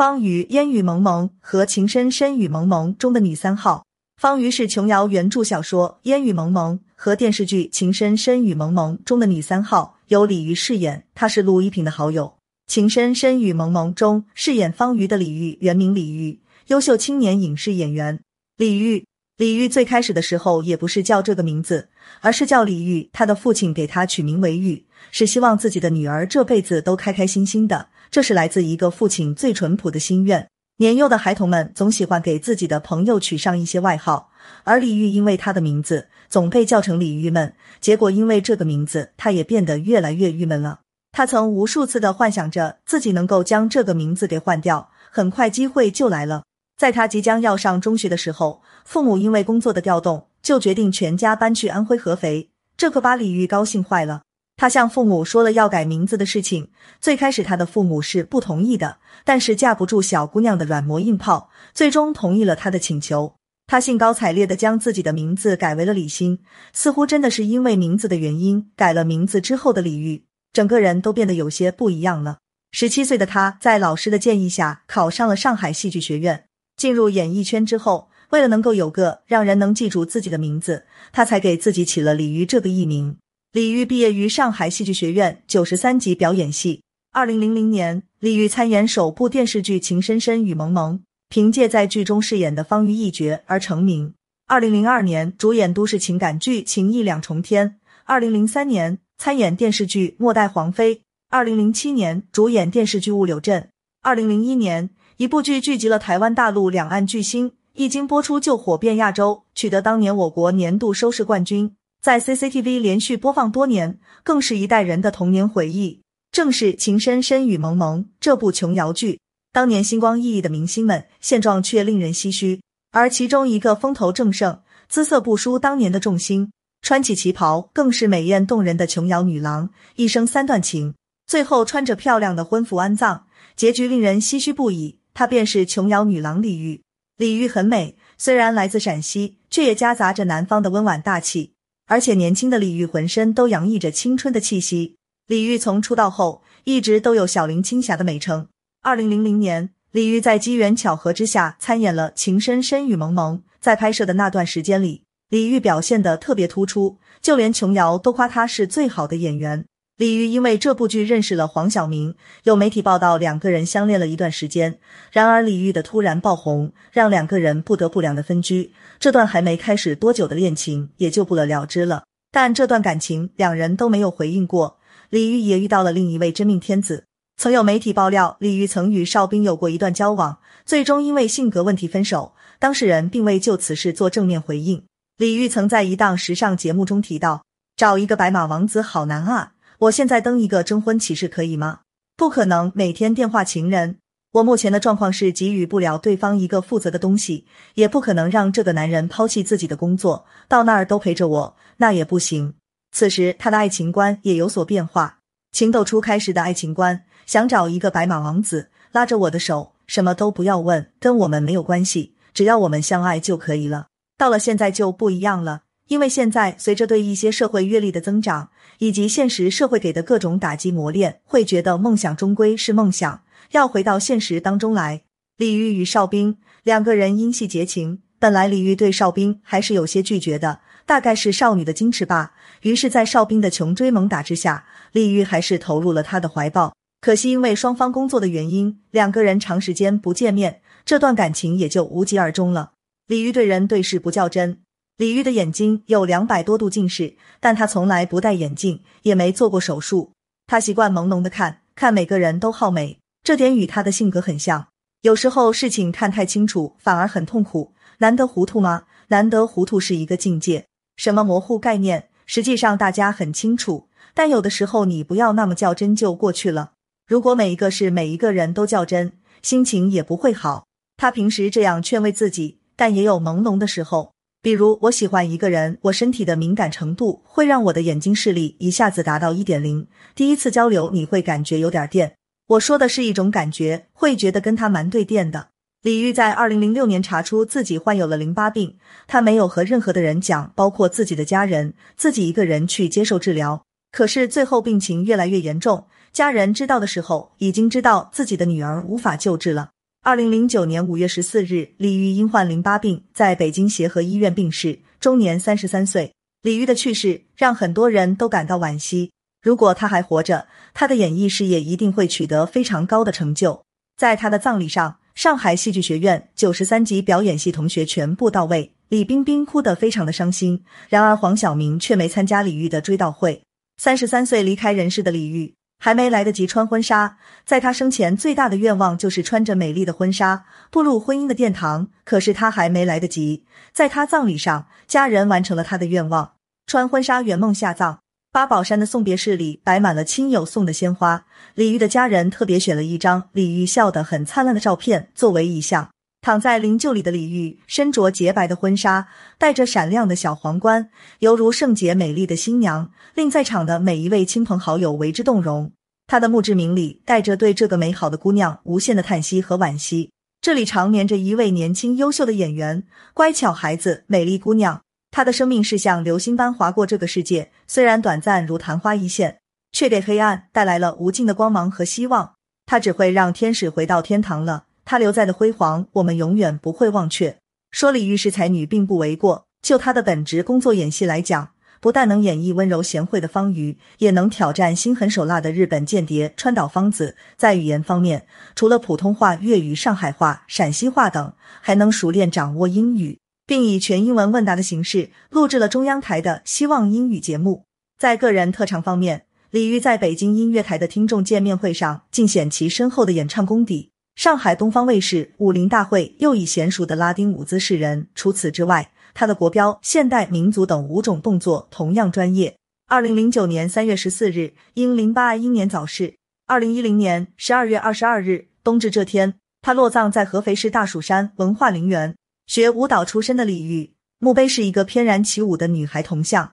方瑜，烟雨蒙蒙和情深深雨蒙蒙中的女三号。方瑜是琼瑶原著小说《烟雨蒙蒙》和电视剧《情深深雨蒙蒙》中的女三号，由李玉饰演。她是陆一平的好友。《情深深雨蒙蒙》中饰演方瑜的李玉，原名李玉，优秀青年影视演员。李玉，李玉最开始的时候也不是叫这个名字，而是叫李玉。他的父亲给他取名为玉，是希望自己的女儿这辈子都开开心心的。这是来自一个父亲最淳朴的心愿。年幼的孩童们总喜欢给自己的朋友取上一些外号，而李玉因为他的名字总被叫成李郁闷，结果因为这个名字，他也变得越来越郁闷了。他曾无数次的幻想着自己能够将这个名字给换掉，很快机会就来了。在他即将要上中学的时候，父母因为工作的调动，就决定全家搬去安徽合肥，这可把李玉高兴坏了。他向父母说了要改名字的事情。最开始，他的父母是不同意的，但是架不住小姑娘的软磨硬泡，最终同意了他的请求。他兴高采烈的将自己的名字改为了李欣，似乎真的是因为名字的原因，改了名字之后的李玉，整个人都变得有些不一样了。十七岁的他，在老师的建议下，考上了上海戏剧学院。进入演艺圈之后，为了能够有个让人能记住自己的名字，他才给自己起了李玉这个艺名。李玉毕业于上海戏剧学院九十三级表演系。二零零零年，李玉参演首部电视剧《情深深雨蒙蒙》，凭借在剧中饰演的方瑜一角而成名。二零零二年，主演都市情感剧《情义两重天》。二零零三年，参演电视剧《末代皇妃》。二零零七年，主演电视剧《雾柳镇》。二零零一年，一部剧聚集了台湾、大陆两岸巨星，一经播出就火遍亚洲，取得当年我国年度收视冠军。在 CCTV 连续播放多年，更是一代人的童年回忆。正是《情深深雨蒙蒙》这部琼瑶剧，当年星光熠熠的明星们，现状却令人唏嘘。而其中一个风头正盛、姿色不输当年的众星，穿起旗袍更是美艳动人的琼瑶女郎，一生三段情，最后穿着漂亮的婚服安葬，结局令人唏嘘不已。她便是琼瑶女郎李玉。李玉很美，虽然来自陕西，却也夹杂着南方的温婉大气。而且年轻的李玉浑身都洋溢着青春的气息。李玉从出道后一直都有小林青霞的美称。二零零零年，李玉在机缘巧合之下参演了《情深深雨蒙蒙》。在拍摄的那段时间里，李玉表现的特别突出，就连琼瑶都夸她是最好的演员。李玉因为这部剧认识了黄晓明，有媒体报道两个人相恋了一段时间。然而李玉的突然爆红，让两个人不得不两的分居。这段还没开始多久的恋情也就不了了之了。但这段感情两人都没有回应过。李玉也遇到了另一位真命天子。曾有媒体爆料，李玉曾与邵兵有过一段交往，最终因为性格问题分手。当事人并未就此事做正面回应。李玉曾在一档时尚节目中提到：“找一个白马王子好难啊。”我现在登一个征婚启事可以吗？不可能，每天电话情人。我目前的状况是给予不了对方一个负责的东西，也不可能让这个男人抛弃自己的工作，到那儿都陪着我，那也不行。此时他的爱情观也有所变化。情窦初开时的爱情观，想找一个白马王子，拉着我的手，什么都不要问，跟我们没有关系，只要我们相爱就可以了。到了现在就不一样了。因为现在随着对一些社会阅历的增长，以及现实社会给的各种打击磨练，会觉得梦想终归是梦想，要回到现实当中来。李玉与邵兵两个人因戏结情，本来李玉对邵兵还是有些拒绝的，大概是少女的矜持吧。于是，在邵兵的穷追猛打之下，李玉还是投入了他的怀抱。可惜因为双方工作的原因，两个人长时间不见面，这段感情也就无疾而终了。李玉对人对事不较真。李玉的眼睛有两百多度近视，但他从来不戴眼镜，也没做过手术。他习惯朦胧的看，看每个人都好美，这点与他的性格很像。有时候事情看太清楚，反而很痛苦。难得糊涂吗？难得糊涂是一个境界。什么模糊概念？实际上大家很清楚，但有的时候你不要那么较真就过去了。如果每一个是每一个人都较真，心情也不会好。他平时这样劝慰自己，但也有朦胧的时候。比如，我喜欢一个人，我身体的敏感程度会让我的眼睛视力一下子达到一点零。第一次交流，你会感觉有点电。我说的是一种感觉，会觉得跟他蛮对电的。李玉在二零零六年查出自己患有了淋巴病，他没有和任何的人讲，包括自己的家人，自己一个人去接受治疗。可是最后病情越来越严重，家人知道的时候，已经知道自己的女儿无法救治了。二零零九年五月十四日，李玉因患淋巴病在北京协和医院病逝，终年三十三岁。李玉的去世让很多人都感到惋惜。如果他还活着，他的演艺事业一定会取得非常高的成就。在他的葬礼上，上海戏剧学院九十三级表演系同学全部到位，李冰冰哭得非常的伤心。然而黄晓明却没参加李玉的追悼会。三十三岁离开人世的李玉，还没来得及穿婚纱，在他生前最大的愿望就是穿着美丽的婚纱步入婚姻的殿堂。可是他还没来得及，在他葬礼上，家人完成了他的愿望，穿婚纱圆梦下葬。八宝山的送别室里摆满了亲友送的鲜花，李玉的家人特别选了一张李玉笑得很灿烂的照片作为遗像。躺在灵柩里的李玉，身着洁白的婚纱，戴着闪亮的小皇冠，犹如圣洁美丽的新娘，令在场的每一位亲朋好友为之动容。他的墓志铭里带着对这个美好的姑娘无限的叹息和惋惜。这里长眠着一位年轻优秀的演员，乖巧孩子，美丽姑娘。她的生命是像流星般划过这个世界，虽然短暂如昙花一现，却给黑暗带来了无尽的光芒和希望。他只会让天使回到天堂了。他留在的辉煌，我们永远不会忘却。说李玉是才女，并不为过。就她的本职工作演戏来讲，不但能演绎温柔贤惠的方瑜，也能挑战心狠手辣的日本间谍川岛芳子。在语言方面，除了普通话、粤语、上海话、陕西话等，还能熟练掌握英语。并以全英文问答的形式录制了中央台的《希望英语》节目。在个人特长方面，李玉在北京音乐台的听众见面会上尽显其深厚的演唱功底。上海东方卫视武林大会又以娴熟的拉丁舞姿示人。除此之外，他的国标、现代、民族等五种动作同样专业。二零零九年三月十四日，因淋巴癌英年早逝。二零一零年十二月二十二日，冬至这天，他落葬在合肥市大蜀山文化陵园。学舞蹈出身的李玉，墓碑是一个翩然起舞的女孩铜像。